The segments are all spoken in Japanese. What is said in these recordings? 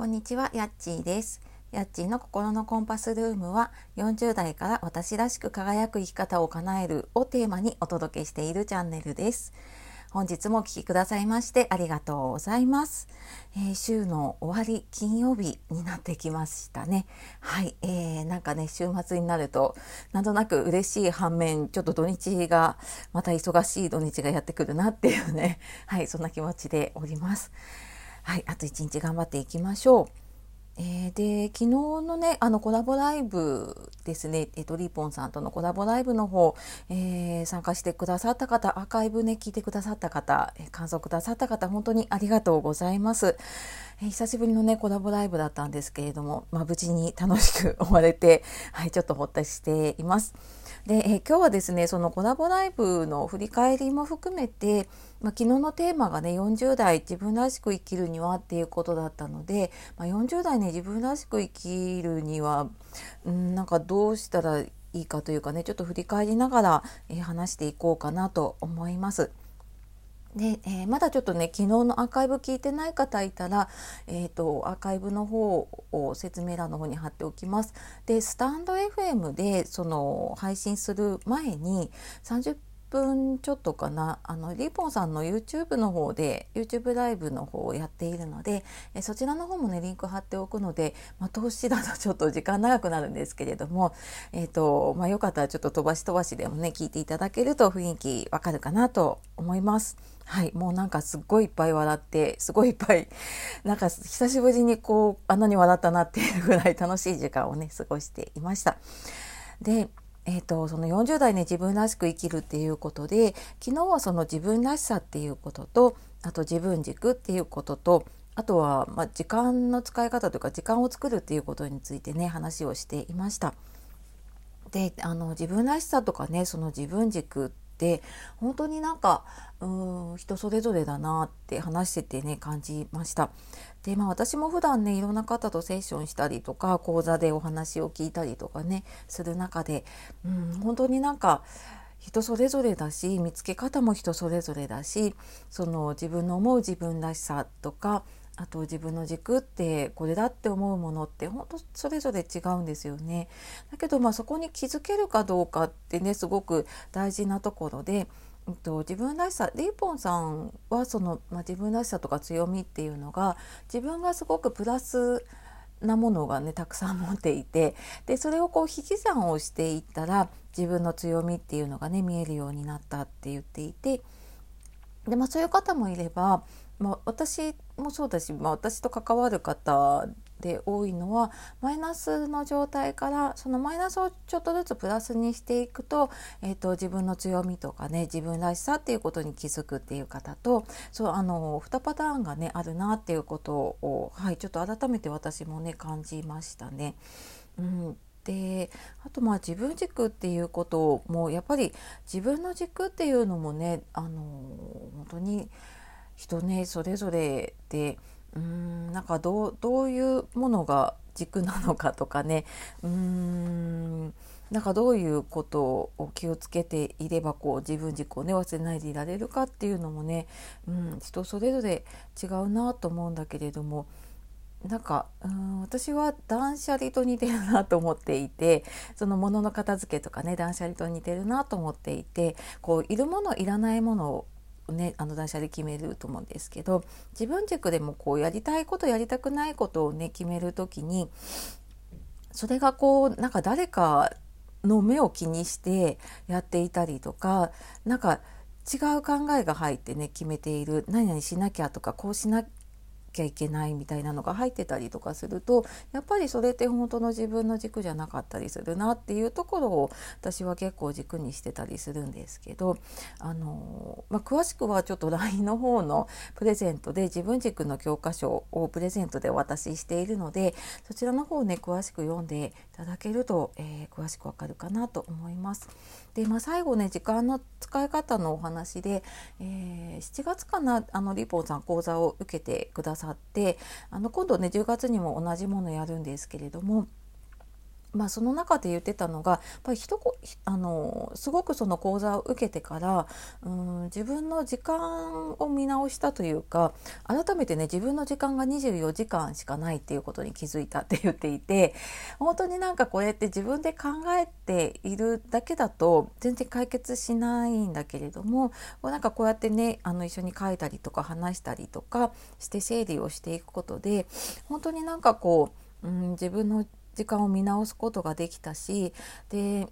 こんにちは、やっちーです。やっちーの心のコンパスルームは40代から私らしく輝く生き方を叶えるをテーマにお届けしているチャンネルです。本日もお聴きくださいましてありがとうございます。えー週の終わり金曜日になってきましたね。はい、えー、なんかね週末になるとなんとなく嬉しい反面ちょっと土日がまた忙しい土日がやってくるなっていうねはいそんな気持ちでおります。はい、あと一日頑張っていきましょう。えーで昨日のねあのコラボライブですね、えっと、リーポンさんとのコラボライブの方、えー参加してくださった方アーカイブね聞いてくださった方、えー感想くださった方本当にありがとうございます、えー久しぶりのねコラボライブだったんですけれども、まあ、無事に楽しく終われて、はい、ちょっとほっとしています。で、えー今日はですねそのコラボライブの振り返りも含めて、まあ、昨日のテーマがね40代自分らしく生きるにはっていうことだったので、まあ、40代ね自分らしく生きるには、ん、なんかどうしたらいいかというかねちょっと振り返りながら、えー話していこうかなと思います。で、えーまだちょっとね昨日のアーカイブ聞いてない方いたら、えー、とアーカイブの方を説明欄の方に貼っておきます。でスタンド FM でその配信する前に30分ちょっとかなあのリーポンさんの YouTube の方で YouTube ライブの方をやっているのでえそちらの方もねリンク貼っておくので、まあ、投資だとちょっと時間長くなるんですけれども、えーとまあ、よかったらちょっと飛ばし飛ばしでもね聞いていただけると雰囲気わかるかなと思います。はい、もうなんかすっごいいっぱい笑ってすごいいっぱいなんか久しぶりにこうあんなに笑ったなっていうぐらい楽しい時間をね過ごしていました。でえー、とその40代ね自分らしく生きるっていうことで昨日はその自分らしさっていうこととあと自分軸っていうこととあとは、まあ、時間の使い方というか時間を作るっていうことについてね話をしていました。であの自分らしさとかねその自分軸て本当になんかうーん人それぞれだなって話しててね感じました。でまあ私も普段ねいろんな方とセッションしたりとか講座でお話を聞いたりとかねする中で、うん、本当になんか人それぞれだし見つけ方も人それぞれだしその自分の思う自分らしさとかあと自分の軸ってこれだって思うものって本当それぞれ違うんですよね。だけどまあそこに気づけるかどうかってねすごく大事なところで、うんと、自分らしさリーポンさんはその、まあ、自分らしさとか強みっていうのが自分がすごくプラスなものがねたくさん持っていてでそれをこう引き算をしていったら自分の強みっていうのがね見えるようになったって言っていてで、まあ、そういう方もいれば、まあ、私もそうだし、まあ、私と関わる方で多いのはマイナスの状態からそのマイナスをちょっとずつプラスにしていくと,、えー、と自分の強みとかね自分らしさっていうことに気づくっていう方とそうあの2パターンがねあるなっていうことを、はい、ちょっと改めて私もね感じましたね。うんであとまあ自分軸っていうこともやっぱり自分の軸っていうのもねあの本当に人ねそれぞれでうんなんかどうどういうものが軸なのかとかねうんなんかどういうことを気をつけていればこう自分軸をね忘れないでいられるかっていうのもね、うん、人それぞれ違うなと思うんだけれどもなんかうん私は断捨離と似てるなと思っていてその物の片付けとかね断捨離と似てるなと思っていてこういるものいらないものをね、あの断捨離決めると思うんですけど自分軸でもこうやりたいことやりたくないことをね決める時にそれがこうなんか誰かの目を気にしてやっていたりとかなんか違う考えが入ってね決めている。何々しなきゃとかこうしなきゃいけないみたいなのが入ってたりとかするとやっぱりそれって本当の自分の軸じゃなかったりするなっていうところを私は結構軸にしてたりするんですけどあの、まあ、詳しくはちょっと LINE の方のプレゼントで自分軸の教科書をプレゼントでお渡ししているのでそちらの方をね詳しく読んでいただけると、えー詳しくわかるかなと思います。で、まあ、最後ね時間の使い方のお話で、えー7月かなあのリポンさん講座を受けてくださってあの今度ね10月にも同じものやるんですけれどもまあ、その中で言ってたのがやっぱり人あのすごくその講座を受けてからうん自分の時間を見直したというか改めてね自分の時間が24時間しかないっていうことに気づいたって言っていて本当になんかこれって自分で考えているだけだと全然解決しないんだけれどもなんかこうやってねあの一緒に書いたりとか話したりとかして整理をしていくことで本当になんかこう、うん、自分の時間を見直すことができたしで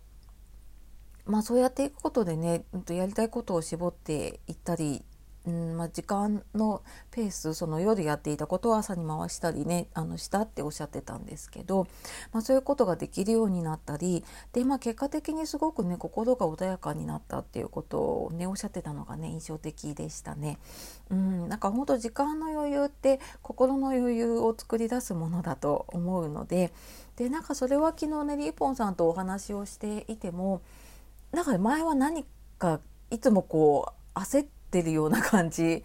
まあそうやっていくことでねやりたいことを絞っていったりうんまあ、時間のペースその夜やっていたことを朝に回したりねあのしたっておっしゃってたんですけど、まあ、そういうことができるようになったりで、まあ、結果的にすごくね心が穏やかになったっていうことをねおっしゃってたのがね印象的でしたね。うんなんか本当時間の余裕って心の余裕を作り出すものだと思うのででなんかそれは昨日ねリーポンさんとお話をしていてもなんか前は何かいつもこう焦ってってるような感じ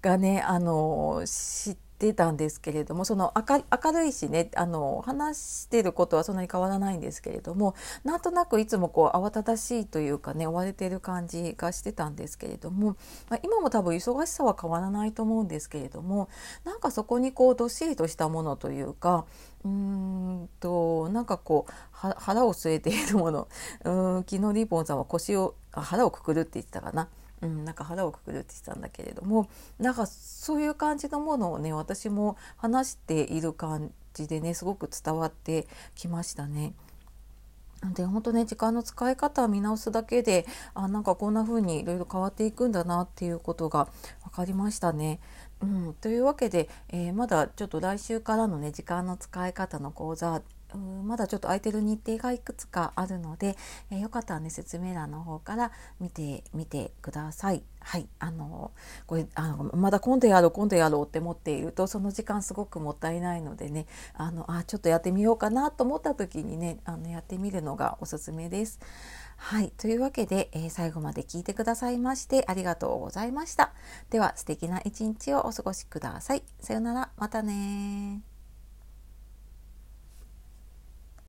がねあの知ってたんですけれどもその明るいしねあの話してることはそんなに変わらないんですけれどもなんとなくいつもこう慌ただしいというかね追われてる感じがしてたんですけれども、まあ、今も多分忙しさは変わらないと思うんですけれどもなんかそこにこうどっしりとしたものというかうーんとなんかこう腹を据えているものうん昨日リーポンさんは腰を腹をくくるって言ってたかな。うん、なんか腹をくくるって言ってたんだけれどもなんかそういう感じのものをね私も話している感じでねすごく伝わってきましたね。で本当ね時間の使い方を見直すだけであなんかこんな風にいろいろ変わっていくんだなっていうことが分かりましたね。うん、というわけで、えー、まだちょっと来週からのね時間の使い方の講座まだちょっと空いてる日程がいくつかあるので、えー、よかったらね説明欄の方から見てみてください。はい、あのこれあのまだ今度やろう今度やろうって思っているとその時間すごくもったいないのでねあのあちょっとやってみようかなと思った時にねあのやってみるのがおすすめです。はい。というわけで、えー、最後まで聞いてくださいましてありがとうございました。では素敵な一日をお過ごしください。さようなら。またね